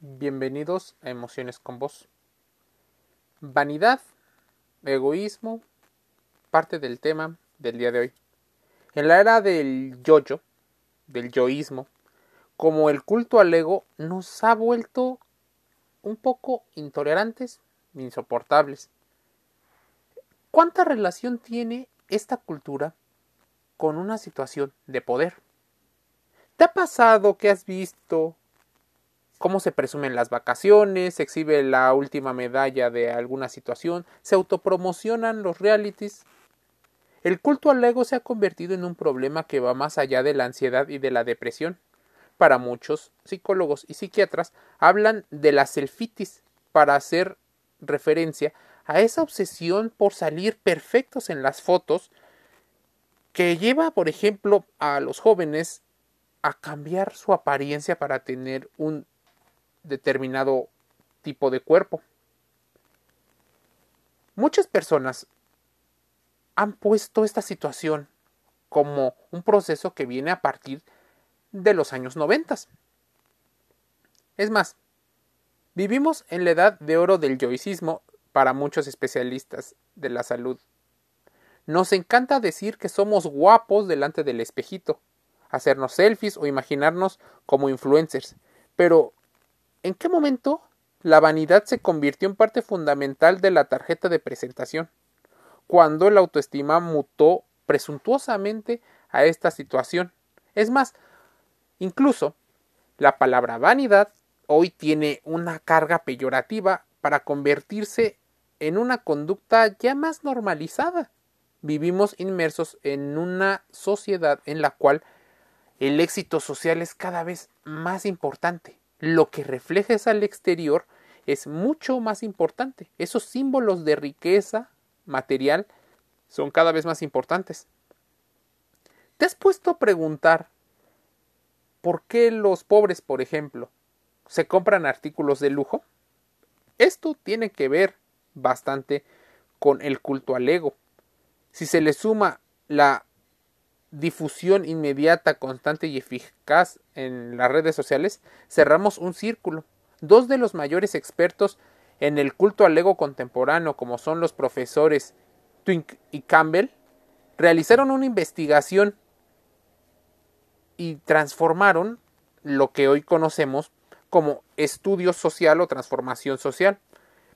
Bienvenidos a Emociones con Vos. Vanidad, egoísmo, parte del tema del día de hoy. En la era del yoyo, del yoísmo, como el culto al ego nos ha vuelto un poco intolerantes, insoportables. ¿Cuánta relación tiene esta cultura con una situación de poder? ¿Te ha pasado que has visto cómo se presumen las vacaciones, se exhibe la última medalla de alguna situación, se autopromocionan los realities. El culto al ego se ha convertido en un problema que va más allá de la ansiedad y de la depresión. Para muchos psicólogos y psiquiatras hablan de la selfitis para hacer referencia a esa obsesión por salir perfectos en las fotos que lleva, por ejemplo, a los jóvenes a cambiar su apariencia para tener un determinado tipo de cuerpo. Muchas personas han puesto esta situación como un proceso que viene a partir de los años noventas. Es más, vivimos en la edad de oro del yoicismo para muchos especialistas de la salud. Nos encanta decir que somos guapos delante del espejito, hacernos selfies o imaginarnos como influencers, pero ¿En qué momento la vanidad se convirtió en parte fundamental de la tarjeta de presentación? Cuando la autoestima mutó presuntuosamente a esta situación. Es más, incluso la palabra vanidad hoy tiene una carga peyorativa para convertirse en una conducta ya más normalizada. Vivimos inmersos en una sociedad en la cual el éxito social es cada vez más importante lo que reflejes al exterior es mucho más importante. Esos símbolos de riqueza material son cada vez más importantes. ¿Te has puesto a preguntar por qué los pobres, por ejemplo, se compran artículos de lujo? Esto tiene que ver bastante con el culto al ego. Si se le suma la difusión inmediata, constante y eficaz en las redes sociales, cerramos un círculo. Dos de los mayores expertos en el culto al ego contemporáneo, como son los profesores Twink y Campbell, realizaron una investigación y transformaron lo que hoy conocemos como estudio social o transformación social.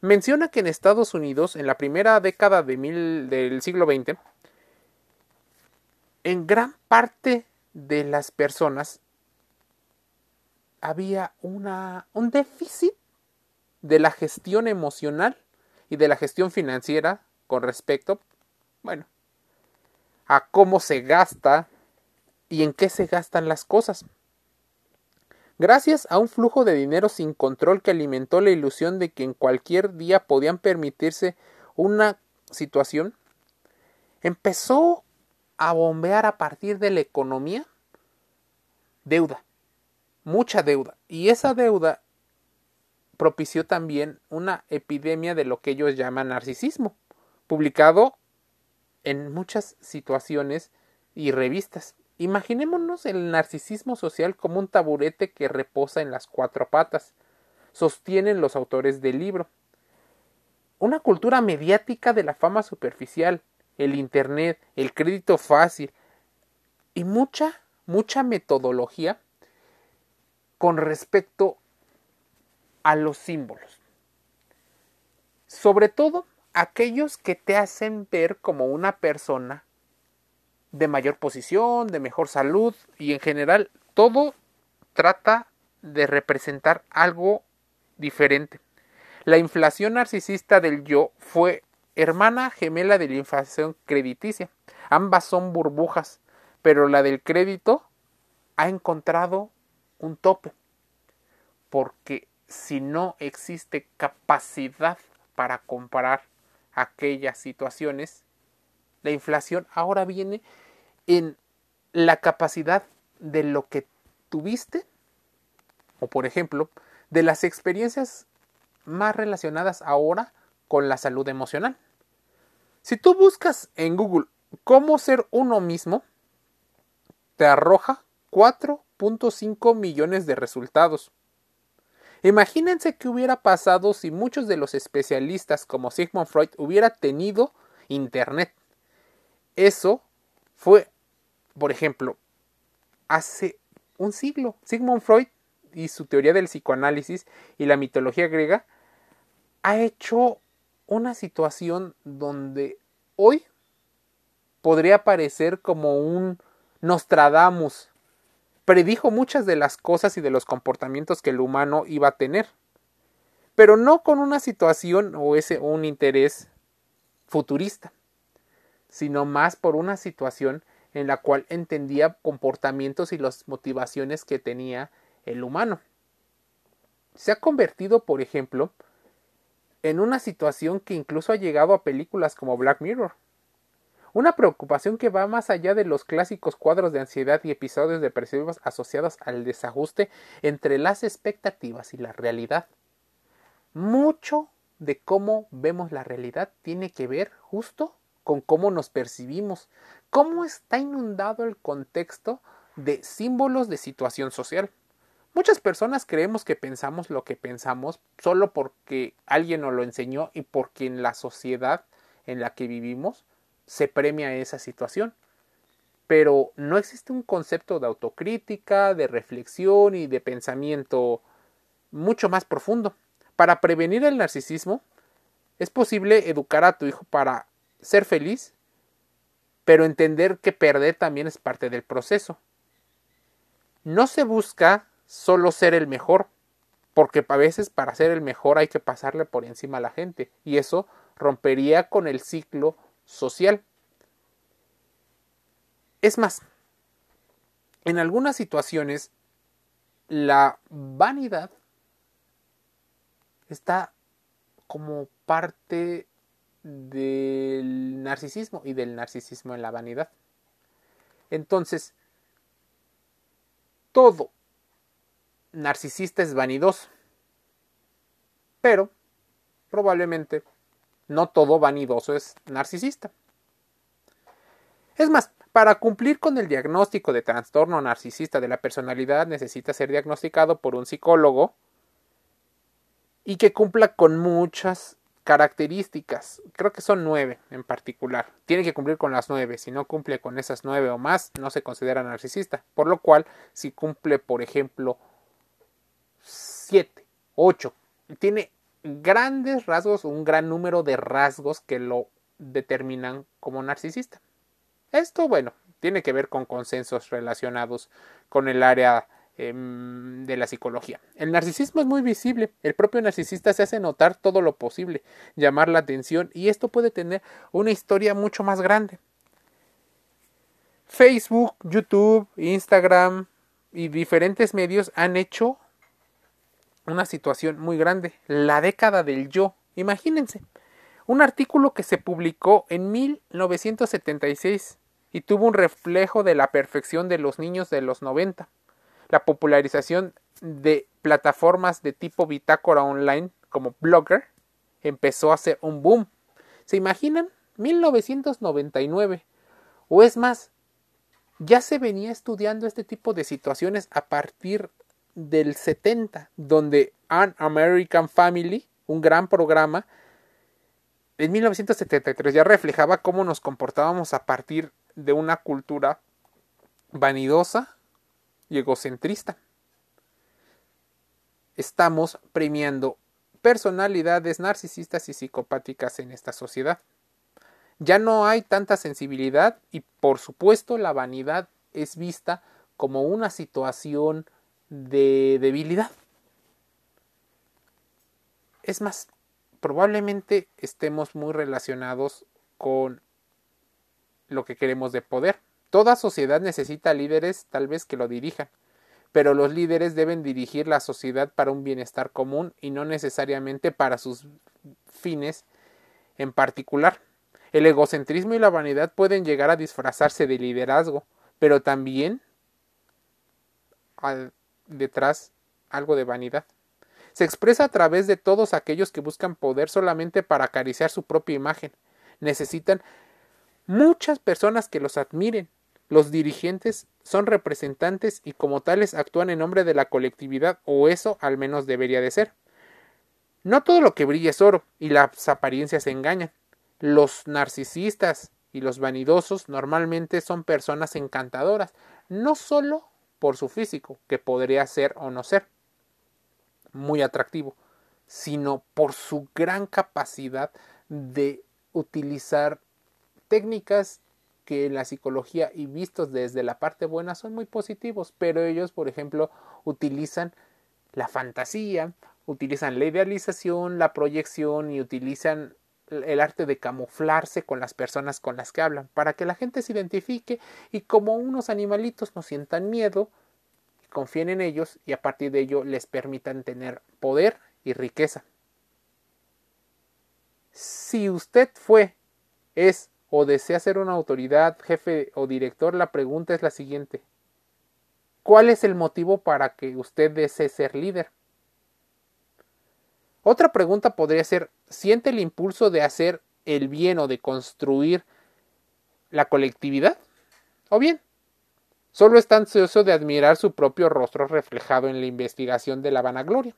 Menciona que en Estados Unidos, en la primera década de mil, del siglo XX, en gran parte de las personas había una, un déficit de la gestión emocional y de la gestión financiera con respecto, bueno, a cómo se gasta y en qué se gastan las cosas. Gracias a un flujo de dinero sin control que alimentó la ilusión de que en cualquier día podían permitirse una situación, empezó a bombear a partir de la economía deuda, mucha deuda. Y esa deuda propició también una epidemia de lo que ellos llaman narcisismo, publicado en muchas situaciones y revistas. Imaginémonos el narcisismo social como un taburete que reposa en las cuatro patas, sostienen los autores del libro. Una cultura mediática de la fama superficial, el Internet, el crédito fácil y mucha, mucha metodología con respecto a los símbolos. Sobre todo aquellos que te hacen ver como una persona de mayor posición, de mejor salud y en general todo trata de representar algo diferente. La inflación narcisista del yo fue hermana gemela de la inflación crediticia. Ambas son burbujas, pero la del crédito ha encontrado un tope, porque si no existe capacidad para comparar aquellas situaciones, la inflación ahora viene en la capacidad de lo que tuviste, o por ejemplo, de las experiencias más relacionadas ahora con la salud emocional. Si tú buscas en Google cómo ser uno mismo, te arroja 4.5 millones de resultados. Imagínense qué hubiera pasado si muchos de los especialistas como Sigmund Freud hubiera tenido Internet. Eso fue, por ejemplo, hace un siglo. Sigmund Freud y su teoría del psicoanálisis y la mitología griega ha hecho una situación donde hoy podría parecer como un Nostradamus. Predijo muchas de las cosas y de los comportamientos que el humano iba a tener, pero no con una situación o ese un interés futurista, sino más por una situación en la cual entendía comportamientos y las motivaciones que tenía el humano. Se ha convertido, por ejemplo, en una situación que incluso ha llegado a películas como Black Mirror. Una preocupación que va más allá de los clásicos cuadros de ansiedad y episodios depresivos asociados al desajuste entre las expectativas y la realidad. Mucho de cómo vemos la realidad tiene que ver justo con cómo nos percibimos, cómo está inundado el contexto de símbolos de situación social. Muchas personas creemos que pensamos lo que pensamos solo porque alguien nos lo enseñó y porque en la sociedad en la que vivimos se premia esa situación. Pero no existe un concepto de autocrítica, de reflexión y de pensamiento mucho más profundo. Para prevenir el narcisismo, es posible educar a tu hijo para ser feliz, pero entender que perder también es parte del proceso. No se busca solo ser el mejor, porque a veces para ser el mejor hay que pasarle por encima a la gente, y eso rompería con el ciclo social. Es más, en algunas situaciones la vanidad está como parte del narcisismo y del narcisismo en la vanidad. Entonces, todo narcisista es vanidoso, pero probablemente no todo vanidoso es narcisista. Es más, para cumplir con el diagnóstico de trastorno narcisista de la personalidad necesita ser diagnosticado por un psicólogo y que cumpla con muchas características. Creo que son nueve en particular. Tiene que cumplir con las nueve. Si no cumple con esas nueve o más, no se considera narcisista. Por lo cual, si cumple, por ejemplo, siete, ocho, tiene grandes rasgos, un gran número de rasgos que lo determinan como narcisista. Esto, bueno, tiene que ver con consensos relacionados con el área em, de la psicología. El narcisismo es muy visible. El propio narcisista se hace notar todo lo posible, llamar la atención y esto puede tener una historia mucho más grande. Facebook, YouTube, Instagram y diferentes medios han hecho una situación muy grande, la década del yo. Imagínense, un artículo que se publicó en 1976 y tuvo un reflejo de la perfección de los niños de los 90. La popularización de plataformas de tipo bitácora online como Blogger empezó a ser un boom. ¿Se imaginan? 1999. O es más, ya se venía estudiando este tipo de situaciones a partir del 70, donde An American Family, un gran programa, en 1973 ya reflejaba cómo nos comportábamos a partir de una cultura vanidosa y egocentrista. Estamos premiando personalidades narcisistas y psicopáticas en esta sociedad. Ya no hay tanta sensibilidad y por supuesto la vanidad es vista como una situación de debilidad. Es más, probablemente estemos muy relacionados con lo que queremos de poder. Toda sociedad necesita líderes tal vez que lo dirijan, pero los líderes deben dirigir la sociedad para un bienestar común y no necesariamente para sus fines en particular. El egocentrismo y la vanidad pueden llegar a disfrazarse de liderazgo, pero también detrás algo de vanidad. Se expresa a través de todos aquellos que buscan poder solamente para acariciar su propia imagen. Necesitan muchas personas que los admiren. Los dirigentes son representantes y como tales actúan en nombre de la colectividad o eso al menos debería de ser. No todo lo que brilla es oro y las apariencias engañan. Los narcisistas y los vanidosos normalmente son personas encantadoras, no solo por su físico, que podría ser o no ser muy atractivo, sino por su gran capacidad de utilizar técnicas que en la psicología y vistos desde la parte buena son muy positivos, pero ellos, por ejemplo, utilizan la fantasía, utilizan la idealización, la proyección y utilizan el arte de camuflarse con las personas con las que hablan, para que la gente se identifique y como unos animalitos no sientan miedo, confíen en ellos y a partir de ello les permitan tener poder y riqueza. Si usted fue, es o desea ser una autoridad, jefe o director, la pregunta es la siguiente. ¿Cuál es el motivo para que usted desee ser líder? Otra pregunta podría ser, ¿siente el impulso de hacer el bien o de construir la colectividad? ¿O bien? Solo está ansioso de admirar su propio rostro reflejado en la investigación de la vanagloria.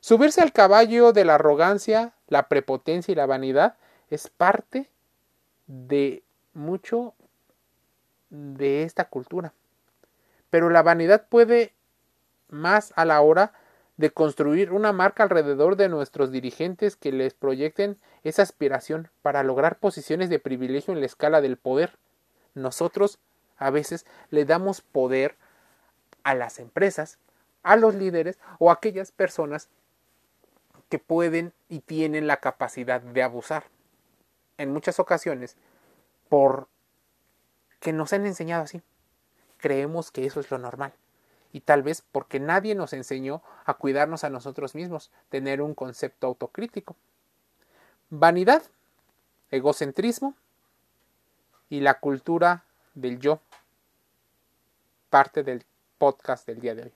Subirse al caballo de la arrogancia, la prepotencia y la vanidad es parte de mucho de esta cultura. Pero la vanidad puede más a la hora de construir una marca alrededor de nuestros dirigentes que les proyecten esa aspiración para lograr posiciones de privilegio en la escala del poder. Nosotros a veces le damos poder a las empresas, a los líderes o a aquellas personas que pueden y tienen la capacidad de abusar en muchas ocasiones por que nos han enseñado así. Creemos que eso es lo normal. Y tal vez porque nadie nos enseñó a cuidarnos a nosotros mismos, tener un concepto autocrítico. Vanidad, egocentrismo y la cultura del yo. Parte del podcast del día de hoy.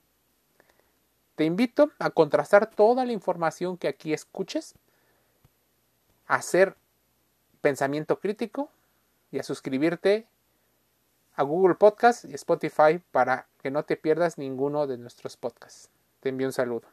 Te invito a contrastar toda la información que aquí escuches, a hacer pensamiento crítico y a suscribirte a Google Podcast y Spotify para que no te pierdas ninguno de nuestros podcasts. Te envío un saludo.